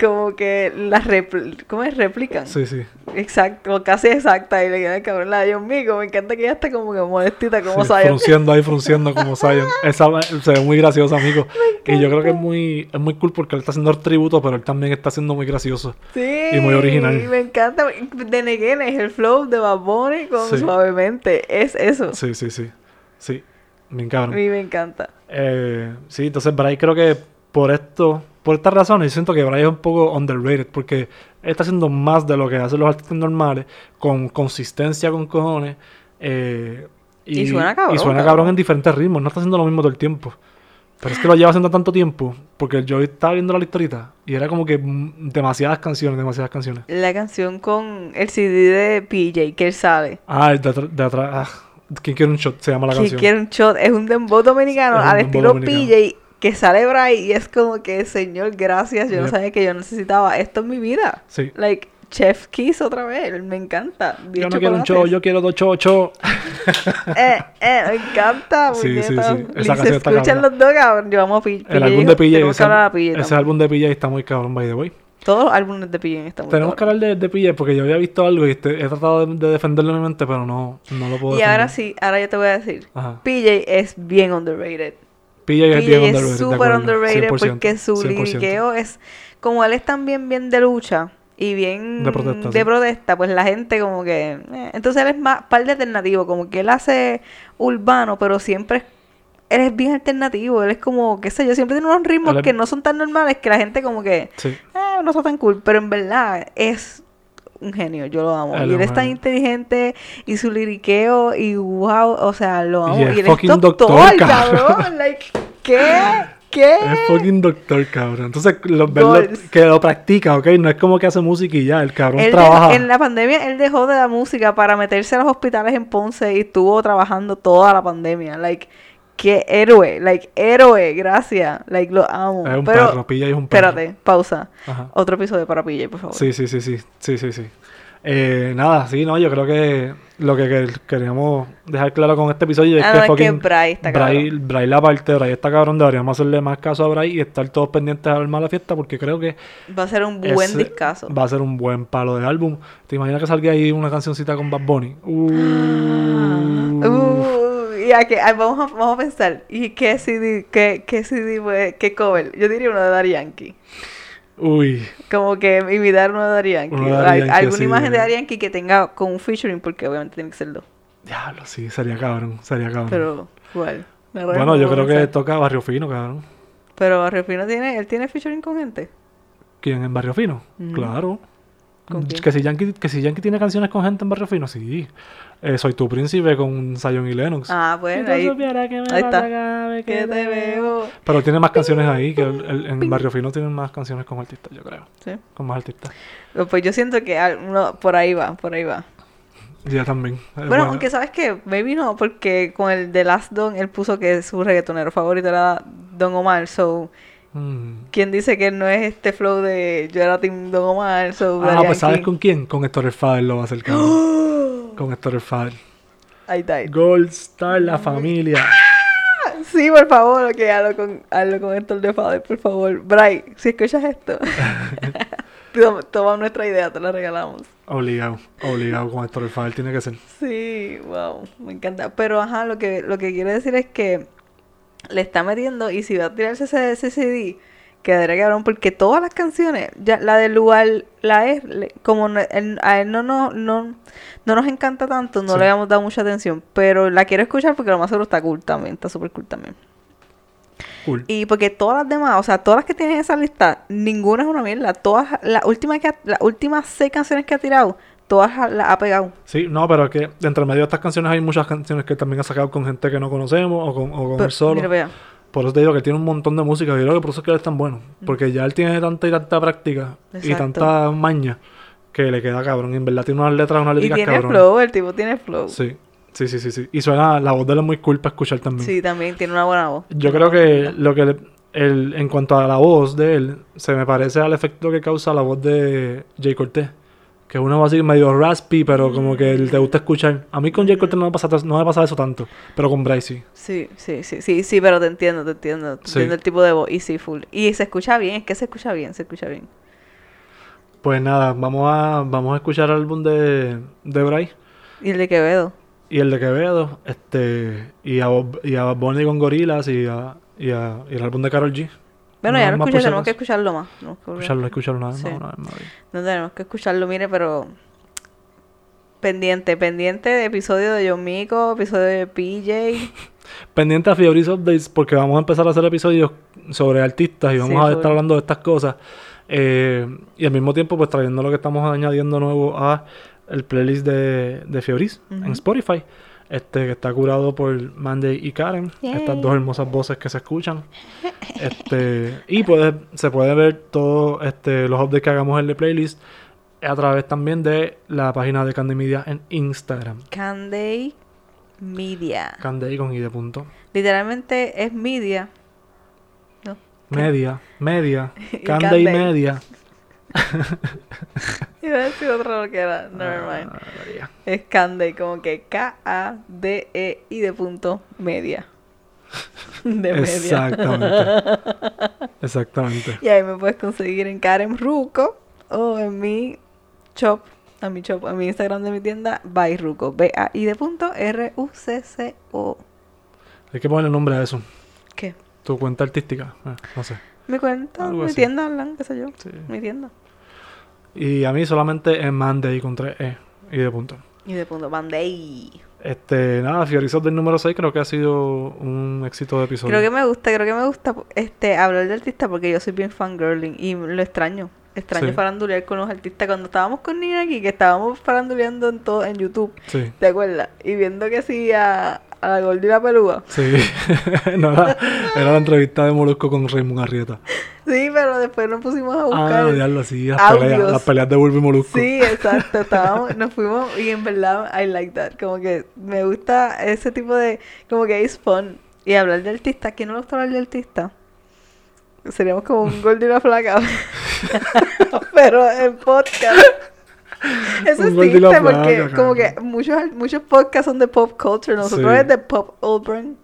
como que las repl ¿cómo es? replican. Sí, sí. Exacto, casi exacta, y le quedan cabrón la de Dios mío, me encanta que ella esté como que modestita como Sí, Zion. frunciendo ahí, frunciendo como Zion. Esa se ve muy graciosa, amigo. Y yo creo que es muy, es muy cool porque él está haciendo el tributo, pero él también está siendo muy gracioso. Sí, Y muy original. me encanta. De Neguén es el flow de Bad Bunny con Sí. suavemente, es eso. Sí, sí, sí. Sí. Bien A cabrón. mí me encanta. Eh, sí, entonces Bray creo que por esto, por estas razones, siento que Bray es un poco underrated porque él está haciendo más de lo que hacen los artistas normales, con consistencia con cojones. eh, Y suena cabrón, Y suena cabrón. en diferentes ritmos, no está haciendo lo mismo todo el tiempo. Pero es que lo lleva haciendo tanto tiempo, porque yo estaba viendo la lista ahorita y era como que mm, demasiadas canciones, demasiadas canciones. La canción con el CD de PJ que él sabe. Ah, el de, atr- de atrás, ah, ¿quién quiere un shot? Se llama la canción. quiere un shot. Es un dembow dominicano al estilo dominicano. PJ que sale Bray y es como que, señor, gracias. Yo no Yep. sabía que yo necesitaba esto en mi vida. Sí. Like, Chef Kiss otra vez. Me encanta. Diez Yo no quiero un show, yo quiero dos chochos. Eh, eh, me encanta. Sí, sí, sí. Esa se escuchan cabrona. los dos, cabrón. Yo amo PJ. El álbum de PJ, ese, que ese álbum de PJ está muy cabrón, by the way. Todos los álbumes de PJ están muy Tenemos que cabrones. hablar de, de PJ porque yo había visto algo y este- he tratado de, de defenderlo en mi mente, pero no, no lo puedo Y defender. ahora sí, ahora yo te voy a decir. Ajá. PJ es bien underrated. PJ es bien es underrated, de súper underrated 100%, porque su 100%. liriqueo es como él es también bien de lucha y bien De protesta, de sí. protesta, pues la gente como que eh, entonces él es más par de alternativo, como que él hace urbano, pero siempre es- él es bien alternativo, él es como, qué sé yo, siempre tiene unos ritmos es- que no son tan normales que la gente como que Sí. eh, no está tan cool, pero en verdad es un genio, yo lo amo. Y él es tan inteligente y su liriqueo y wow, o sea, lo amo. Y él fucking es doctor, doctor, cabrón. like, ¿qué? ¿Qué? Es fucking doctor, cabrón. Entonces, lo, verlo- Goals. que lo practica, ¿ok? No es como que hace música y ya, el cabrón Él trabaja. dejó- en la pandemia él dejó de la música para meterse a los hospitales en Ponce y estuvo trabajando toda la pandemia. Like, qué héroe, like, héroe, gracias. Like, lo amo. Es un Pero, perro, PJ es un perro. espérate, pausa. Ajá. Otro episodio para PJ, por favor. Sí, sí, sí, sí, sí, sí, sí. Eh, nada, sí, no, yo creo que lo que, que- queríamos dejar claro con este episodio es Ah, que no, es que fucking Bray está Bray, cabrón. Bray la parte, Bray está cabrón, deberíamos hacerle más caso a Bray y estar todos pendientes al la fiesta porque creo que Va a ser un buen discazo. va a ser un buen palo de álbum. ¿Te imaginas que salga ahí una cancioncita con Bad Bunny? Uh. Ya que vamos, a, vamos a pensar. ¿Y qué CD, qué, qué CD, fue- qué cover? Yo diría uno de Daddy Yankee. Uy, Como que imitar uno de Daddy Yankee. Uno de Daddy Al- Yankee, alguna imagen de Daddy Yankee que tenga con un featuring, porque obviamente tiene que ser dos. diablo, sí, sería cabrón, sería cabrón. Pero, verdad bueno, no yo creo que toca Barrio Fino, cabrón. Pero Barrio Fino tiene, él tiene featuring con gente. ¿Quién en Barrio Fino? Claro. ¿Con quién? Que si, Yankee, que si Yankee tiene canciones con gente en Barrio Fino, sí. Eh, Soy tu príncipe con Zion y Lennox. Ah, bueno, ahí. supieras que me ahí está. Que te veo. Pero tiene más canciones ahí que el- el- en Barrio Fino tienen más canciones con artistas, yo creo. Sí. Con más artistas. Pues yo siento que uno, por ahí va, por ahí va. Ya también. Eh, Bueno, bueno, aunque sabes que maybe no, porque con el The Last Don él puso que su reggaetonero favorito era Don Omar, so mm. ¿quién dice que no es este flow de yo era Team Don Omar, so Ah, pues ¿sabes con quién? Con Héctor El Fader lo va a hacer, cabrón. con Héctor El Fader. Ahí está. ahí. Gold Star, la familia. Sí, por favor, que hazlo con, hazlo con Héctor de Fader, por favor. Bray, si escuchas esto, toma, toma nuestra idea, te la regalamos. Obligado, obligado con Héctor El Fader, tiene que ser. Sí, wow, me encanta. Pero ajá, lo que, lo que quiero decir es que le está metiendo y si va a tirarse ese, ese CD, quedaría cabrón porque todas las canciones, ya la del lugar, la es, como él- a él no, no, no, no nos encanta tanto, no Sí. le habíamos dado mucha atención, pero la quiero escuchar porque lo más seguro está cool también, está súper cool también. Cool. Y porque todas las demás, o sea, todas las que tienen esa lista, ninguna es una mierda. Todas, las últimas que las últimas seis canciones que ha tirado, todas las ha pegado. Sí, no, pero es que entre medio de estas canciones hay muchas canciones que también ha sacado con gente que no conocemos o con, o con Pero- él solo. mira, vea. Por eso te digo que él tiene un montón de música. Y yo creo que por eso es que él es tan bueno. Porque ya él tiene tanta y tanta práctica y Exacto. tanta maña que le queda cabrón. Y en verdad tiene unas letras, unas Y líricas tiene cabrón. flow, el tipo tiene flow. Sí, sí, sí, sí, sí. Y suena, la voz de él es muy cool para escuchar también. Sí, también tiene una buena voz. Yo creo que lo que le- el, en cuanto a la voz de él, se me parece al efecto que causa la voz de Jay Cortez. Que es una voz así medio raspy, pero como que te gusta escuchar. A mí con Jay Cortez no me pasa, no me pasa eso tanto, pero con Bryce sí. Sí, sí, sí, sí, sí, pero te entiendo, te entiendo. Te Sí. entiendo el tipo de voz. Y sí, full. Y se escucha bien, es que se escucha bien, se escucha bien. Pues nada, vamos a, vamos a escuchar el álbum de, de Bryce Y el de Quevedo. y el de Quevedo, este, y a, y a Bunny con Gorilas y, a, y, a- y el álbum de Carol G. Bueno, No, ya lo escuché, tenemos que escucharlo más. Escucharlo, escucharlo Sí. una vez más. No tenemos que escucharlo, mire, pero pendiente, pendiente de episodio de John Mico, episodio de PJ. Pendiente a Fiebris Updates porque vamos a empezar a hacer episodios sobre artistas y vamos Sí, a estar hablando de estas cosas. Eh, y al mismo tiempo, pues trayendo lo que estamos añadiendo nuevo a el playlist de, de Fiebris en. Spotify. Este que está curado por Mandy y Karen, estas dos hermosas voces que se escuchan. Este, y puede, se puede ver todos este, los updates que hagamos en el playlist a través también de la página de Candy Media en Instagram. Canday Media. Candy con i de punto. Literalmente es media. ¿No? Media, media, Candy Candy. media. Iba a decir otra lo que era. Never mind. Ah. Es Canday, como que K-A-D-E y de punto media. De media. Exactamente. Exactamente. Y ahí me puedes conseguir en Karen Ruco o en mi shop, a mi shop, a mi Instagram de mi tienda, by Ruco. B-A-I de punto R-U-C-C-O. Hay que ponerle nombre a eso. ¿Qué? Tu cuenta artística. eh, no sé. Mi cuenta, mi así. tienda online, qué sé yo. Sí. Mi tienda. Y a mí solamente en Manday con 3 E y de punto. Y de punto Bandai. Este, nada, Fiorizos del número 6 creo que ha sido un éxito de episodio. Creo que me gusta, creo que me gusta este hablar de artistas porque yo soy bien fangirling y lo extraño. Extraño Sí. farandulear con los artistas. Cuando estábamos con Nina aquí, que estábamos faranduleando en todo en YouTube, Sí, ¿te acuerdas? Y viendo que sí a, a la Gordi y la pelúa. sí. no, era, era la entrevista de Molusco con Raymond Arrieta. Sí, pero después nos pusimos a buscar. Ah, diablo, sí, las peleas, las peleas de Bulbo y Molusco. Sí, exacto. Estábamos, nos fuimos y en verdad I like that. Como que me gusta ese tipo de, como que es fun. Y hablar de artista, ¿quién no le gusta hablar de artista? Seríamos como un gol de una flaca. Pero en podcast. Eso y la existe porque como que muchos, muchos podcasts son de pop culture. Nosotros Sí. es de pop urban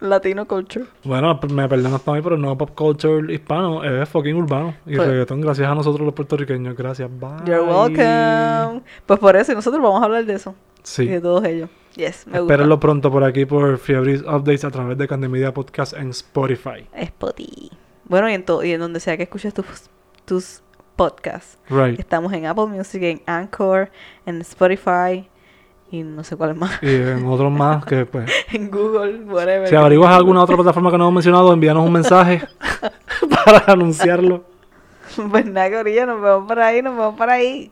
latino culture. Bueno, me perdonas también, pero no pop culture hispano, es fucking urbano. Y Pues- reggaetón, gracias a nosotros los puertorriqueños, gracias. Bye. You're welcome. Pues por eso, y nosotros vamos a hablar de eso. Y Sí. de todos ellos. Yes, me gusta. Espérenlo pronto por aquí por Fiebris Updates a través de Candemedia Podcast en Spotify. Spotty. Bueno, y en, to- y en donde sea que escuches tus, tus podcasts. Right. Estamos en Apple Music, en Anchor, en Spotify y no sé cuál más. Y en otros más que pues. en Google, whatever. Si averiguas alguna otra plataforma que no hemos mencionado, envíanos un mensaje para anunciarlo. Pues nada, Corilla, nos vemos por ahí, nos vemos por ahí.